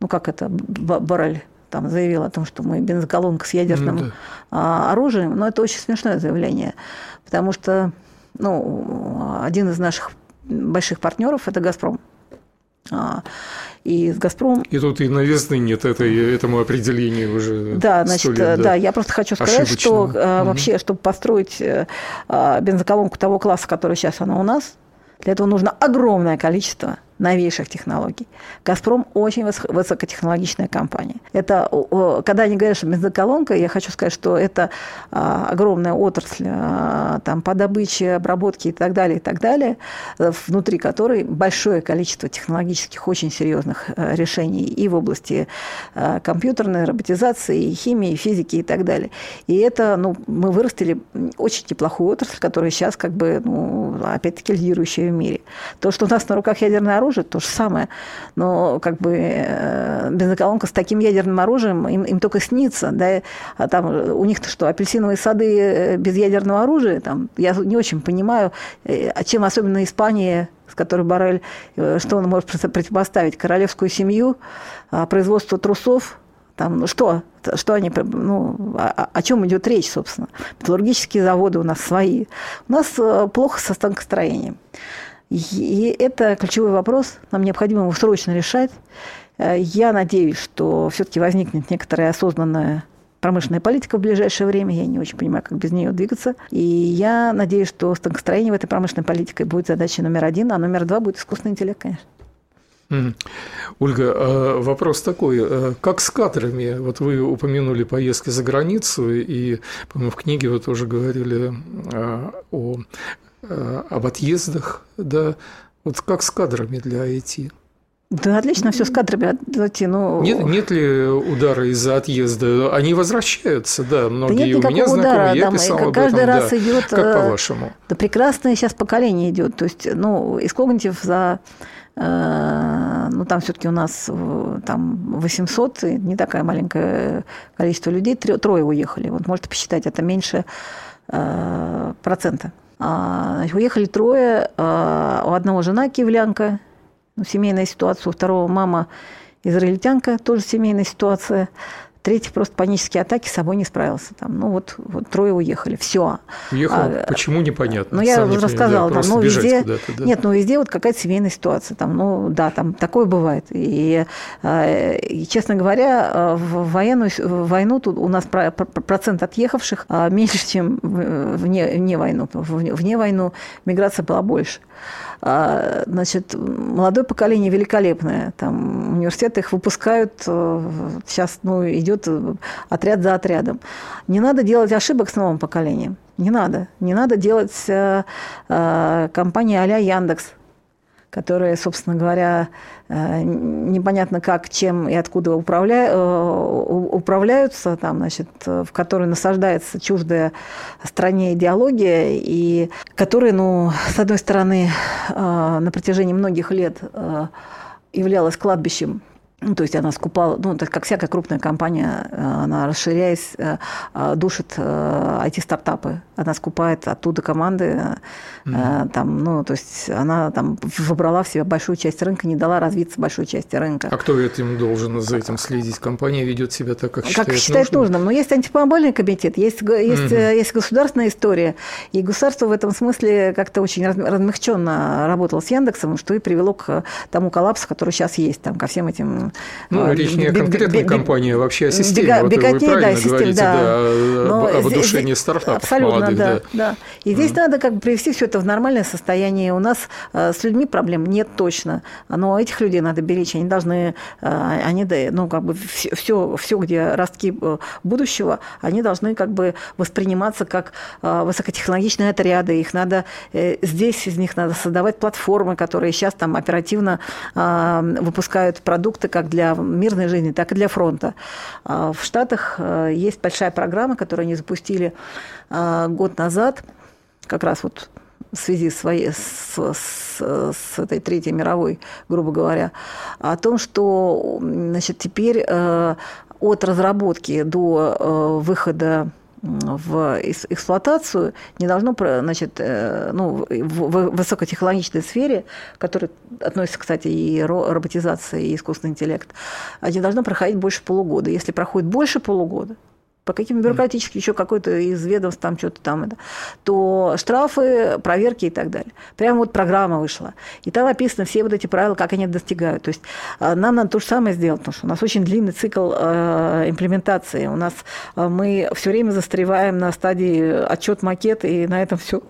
ну как это, Барель там заявил о том, что мы бензоколонка с ядерным mm, да. оружием, но это очень смешное заявление, потому что ну, один из наших больших партнеров – это «Газпром». А, и с «Газпром». И тут и новизны нет этой, этому определению уже Да, значит, лет, да. да, я просто хочу сказать, что угу. вообще, чтобы построить э, а, бензоколонку того класса, который сейчас она у нас, для этого нужно огромное количество новейших технологий. «Газпром» очень высокотехнологичная компания. Это, когда они говорят, что бензоколонка, я хочу сказать, что это а, огромная отрасль а, там, по добыче, обработке и так далее, и так далее, внутри которой большое количество технологических очень серьезных э, решений и в области э, компьютерной роботизации, и химии, и физики и так далее. И это, ну, мы вырастили очень неплохую отрасль, которая сейчас как бы, ну, опять-таки лидирующая в мире. То, что у нас на руках ядерное оружие, то же самое. Но как бы э, бензоколонка с таким ядерным оружием им, им только снится. Да? А там у них-то что, апельсиновые сады э, без ядерного оружия? Там, я не очень понимаю, э, а чем особенно Испания с которой Барель, что он может противопоставить? Королевскую семью, а, производство трусов, там, ну что, что они, ну, о, о чем идет речь, собственно. Металлургические заводы у нас свои. У нас плохо со станкостроением. И это ключевой вопрос, нам необходимо его срочно решать. Э, я надеюсь, что все-таки возникнет некоторое осознанное промышленная политика в ближайшее время. Я не очень понимаю, как без нее двигаться. И я надеюсь, что станкостроение в этой промышленной политике будет задачей номер один, а номер два будет искусственный интеллект, конечно. Ольга, а вопрос такой, а как с кадрами? Вот вы упомянули поездки за границу, и, по-моему, в книге вы тоже говорили о, об отъездах, да? Вот как с кадрами для IT? Да, отлично, все с кадрами отойти. Ну... Нет, нет ли удара из-за отъезда? Они возвращаются, да, многие да нет у меня знакомые, удара, я писал об каждый этом, раз да. идет. Как по-вашему? Да прекрасное сейчас поколение идет. То есть, ну, из Когнитив за э, ну, там все-таки у нас там 800, не такая маленькое количество людей, трое уехали. Вот можете посчитать, это меньше э, процента. А, уехали трое, а, у одного жена киевлянка, семейная ситуация, у второго мама израильтянка, тоже семейная ситуация. Третий просто панические атаки с собой не справился. Там, ну вот, вот трое уехали. Все. Уехал? А, почему непонятно? Ну я уже рассказала. Да, там, ну, везде, да? Нет, ну везде вот какая-то семейная ситуация. Там, ну да, там такое бывает. И, а, и честно говоря, в военную в войну тут у нас процент отъехавших а, меньше, чем вне, вне войну. Вне войну миграция была больше. А, значит, молодое поколение великолепное. Там университеты их выпускают. Сейчас ну, идет отряд за отрядом. Не надо делать ошибок с новым поколением. Не надо. Не надо делать э, э, компании а-ля Яндекс которые, собственно говоря, э, непонятно как, чем и откуда управля... Э, управляются, там, значит, в которой насаждается чуждая стране идеология, и которые, ну, с одной стороны, э, на протяжении многих лет являлась кладбищем то есть она скупала, ну, так как всякая крупная компания, э, она, расширяясь, э, э, душит IT-стартапы. Она скупает оттуда команды, mm-hmm. там, ну, то есть она там выбрала в себя большую часть рынка, не дала развиться большой части рынка. А кто этим должен за этим следить? Компания ведет себя так, как считает, как считает нужным? нужным. Но есть антимонопольный комитет, есть, есть, mm-hmm. есть государственная история, и государство в этом смысле как-то очень размягченно работало с Яндексом, что и привело к тому коллапсу, который сейчас есть, там, ко всем этим ну, а, речь не о конкретной компании, а вообще о системе. Вот вы правильно говорите, да, об удушении стартапов Абсолютно, да, да. И здесь надо как бы привести все это в нормальное состояние. У нас э, с людьми проблем нет точно, но этих людей надо беречь. Они должны, э, они, ну, как бы все, все, где ростки э, будущего, они должны как бы восприниматься как высокотехнологичные отряды. Их надо здесь из них надо создавать платформы, которые сейчас там оперативно выпускают продукты, как для мирной жизни, так и для фронта. А в Штатах э, есть большая программа, которую они запустили э, год назад, как раз вот в связи с, с, с, с этой Третьей мировой, грубо говоря, о том, что значит, теперь э, от разработки до выхода в эксплуатацию не должно, значит, э, ну, в высокотехнологичной сфере, которая относится, кстати, и роботизация, и искусственный интеллект, не должно проходить больше полугода. Если проходит больше полугода, по каким бюрократическим, еще какой-то из ведомств там что-то там, это, то штрафы, проверки и так далее. Прямо вот программа вышла. И там описаны все вот эти правила, как они достигают. То есть а, нам надо то же самое сделать, потому что у нас очень длинный цикл э, имплементации. У нас э, мы все время застреваем на стадии отчет макет, и на этом все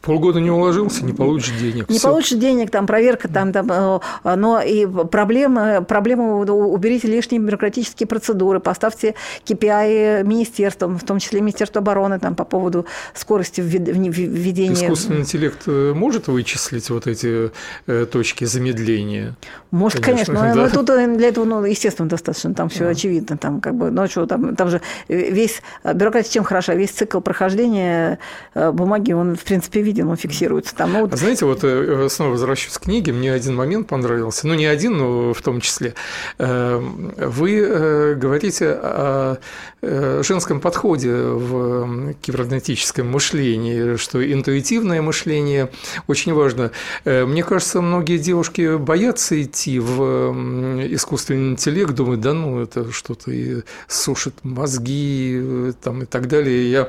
полгода не уложился, не получишь денег. Не Всё. получишь денег, там проверка, там, там, э, но и проблема, проблема уберите лишние бюрократические процедуры, поставьте KPI министерствам, в том числе Министерство обороны, там, по поводу скорости введения. Искусственный интеллект э, может вычислить вот эти э, точки замедления? Может, конечно, конечно да. но тут для этого, ну, естественно, достаточно, там все а. очевидно, там, как бы, ну, что, там, там же весь, бюрократия чем хороша, весь цикл прохождения бумаги, он, в принципе, виден он там. Ну, вот... Знаете, вот э, снова возвращаюсь к книге, мне один момент понравился, ну не один, но в том числе. Эм, вы э, говорите о э, женском подходе в кибернетическом мышлении, что интуитивное мышление очень важно. Мне кажется, многие девушки боятся идти в искусственный интеллект, думают, да ну это что-то и сушит мозги там, и так далее. Я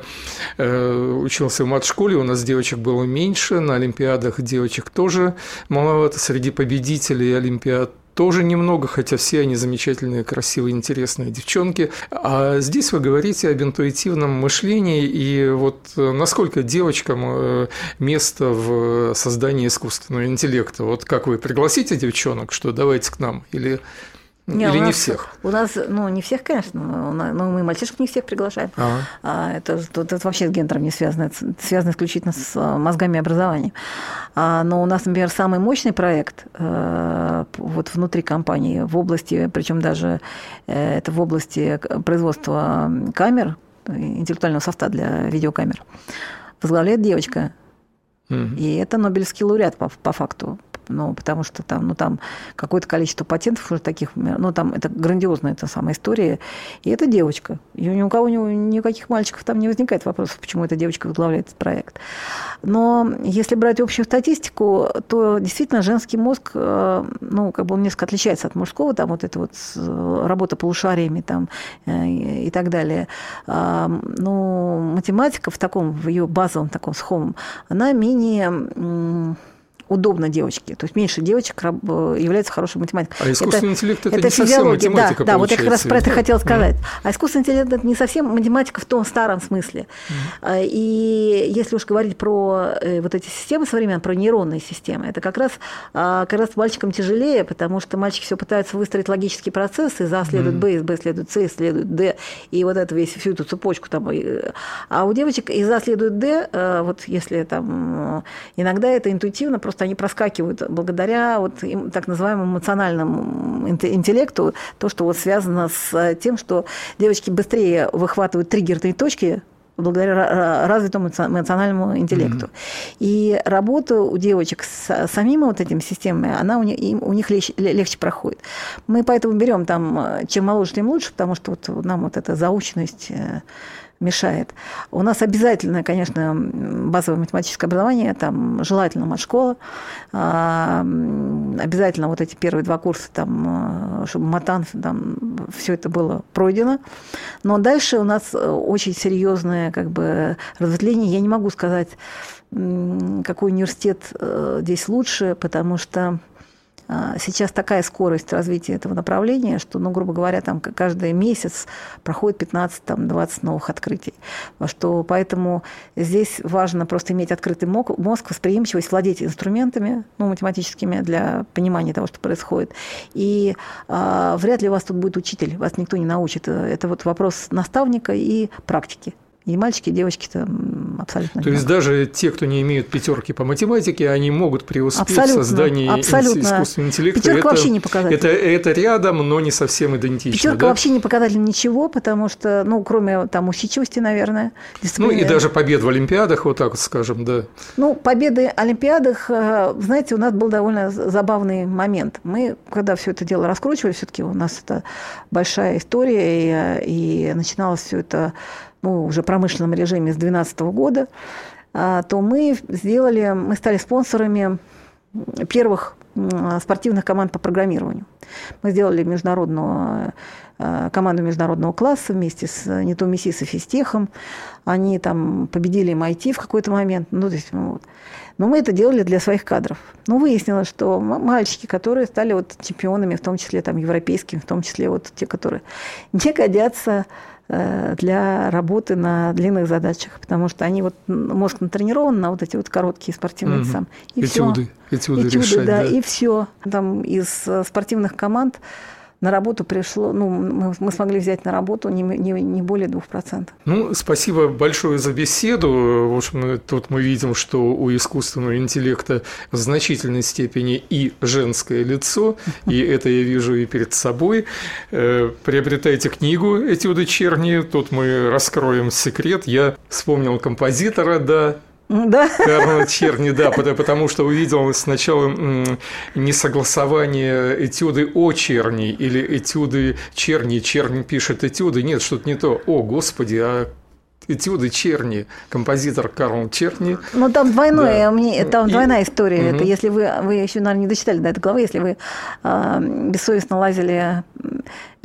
учился в мат-школе, у нас девочек было меньше, на Олимпиадах девочек тоже маловато, среди победителей Олимпиад тоже немного, хотя все они замечательные, красивые, интересные девчонки. А здесь вы говорите об интуитивном мышлении, и вот насколько девочкам э, место в создании искусственного интеллекта? Вот как вы пригласите девчонок, что давайте к нам, или не, Или нас, не всех? У нас, ну, не всех, конечно, но мы мальчишек не всех приглашаем. Ага. А, это, это, это вообще с гендером не связано, это связано исключительно с а, мозгами и образованием. А, но у нас, например, самый мощный проект а, вот внутри компании в области, причем даже э, это в области производства камер, интеллектуального софта для видеокамер, возглавляет девочка. Угу. И это Нобелевский лауреат по, по факту ну, потому что там, ну, там какое-то количество патентов уже таких, ну, там это грандиозная эта самая история, и это девочка. И ни у кого никаких мальчиков там не возникает вопросов, почему эта девочка возглавляет этот проект. Но если брать общую статистику, то действительно женский мозг, э, ну, как бы он несколько отличается от мужского, там вот это вот работа полушариями там э, и так далее. А, ну, математика в таком, в ее базовом таком схомом, она менее удобно девочке. То есть меньше девочек являются хорошей математикой. А искусственный это, интеллект это, это не физиология. совсем математика, Да, да вот я как раз про это хотела сказать. Mm. А искусственный интеллект это не совсем математика в том старом смысле. Mm. И если уж говорить про э, вот эти системы современные, про нейронные системы, это как раз, а, как раз мальчикам тяжелее, потому что мальчики все пытаются выстроить логические процессы, за следует. Б, из Б следует С, следует Д, и вот это весь, всю эту цепочку там. А у девочек из А следует Д, э, вот если там иногда это интуитивно просто просто они проскакивают благодаря вот так называемому эмоциональному интеллекту, то, что вот связано с тем, что девочки быстрее выхватывают триггерные точки благодаря развитому эмоциональному интеллекту. Mm-hmm. И работа у девочек с самими вот этими системами, она у них, у них легче, легче проходит. Мы поэтому берем там, чем моложе, тем лучше, потому что вот нам вот эта заученность э, мешает. У нас обязательно, конечно, базовое математическое образование, там желательно матшкола, обязательно вот эти первые два курса, там, чтобы матан, там, все это было пройдено. Но дальше у нас очень серьезное как бы разветвление. Я не могу сказать, какой университет э, здесь лучше, потому что сейчас такая скорость развития этого направления, что, ну, грубо говоря, там каждый месяц проходит 15-20 новых открытий. Что поэтому здесь важно просто иметь открытый мозг, восприимчивость, владеть инструментами ну, математическими для понимания того, что происходит. И а, вряд ли у вас тут будет учитель, вас никто не научит. Это вот вопрос наставника и практики. И мальчики, и девочки там абсолютно. То есть даже те, кто не имеют пятерки по математике, они могут преуспеть абсолютно, в создании абсолютно. искусственного интеллекта. Пятерка это, вообще не показатель. Это, это рядом, но не совсем идентично. Пятерка да? вообще не показатель ничего, потому что, ну, кроме там усидчивости, наверное. Ну и даже побед в Олимпиадах, вот так вот скажем, да. Ну, победы в Олимпиадах, э, знаете, у нас был довольно забавный момент. Мы, когда все это дело раскручивали, все-таки у нас это большая история, и, и начиналось все это ну, уже промышленном режиме с 2012 года, а, то мы сделали, мы стали спонсорами первых спортивных команд по программированию. Мы сделали международную команду международного класса вместе с не то МИСИ, с Фистехом. Они там победили MIT в какой-то момент. Ну, то есть, ну, вот. Но мы это делали для своих кадров. Но выяснилось, что мальчики, которые стали вот чемпионами, в том числе там, европейскими, в том числе вот те, которые не годятся Э, для работы на длинных задачах, потому что они вот мозг натренирован на вот эти вот короткие спортивные угу. сам. И этюды, все. этюды, этюды решать, да, да, и все. Там из э, спортивных команд на работу пришло, ну, мы, мы смогли взять на работу не, не, не более 2%. Ну, спасибо большое за беседу. В общем, тут мы видим, что у искусственного интеллекта в значительной степени и женское лицо, и это я вижу и перед собой. Э, приобретайте книгу «Этюды черни», тут мы раскроем секрет. Я вспомнил композитора, да, да. Карла Черни, да, потому что увидел сначала несогласование этюды о черни или этюды черни, черни пишет этюды, нет, что-то не то. О, господи, а этюды Черни, композитор Карл Черни. Ну, там двойное, да. мне, там и... двойная история. Угу. Это если вы, вы еще, наверное, не дочитали до этой главы, если вы э, бессовестно лазили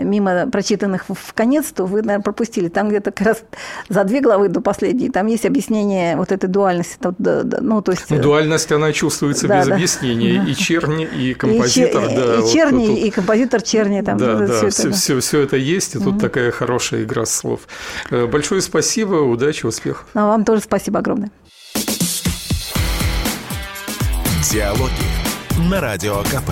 мимо прочитанных в конец, то вы, наверное, пропустили. Там где-то как раз за две главы до последней, там есть объяснение вот этой дуальности. Ну, то есть... Ну, дуальность, она чувствуется да, без да. объяснения. Да. И черни, и композитор. И, да, и, вот черни, тут... и композитор черни. Там, да, да, все, все, это, все, все это есть, и тут угу. такая хорошая игра слов. Э, большое спасибо, удачи, успехов. Ну, вам тоже спасибо огромное. Диалоги на Радио КП.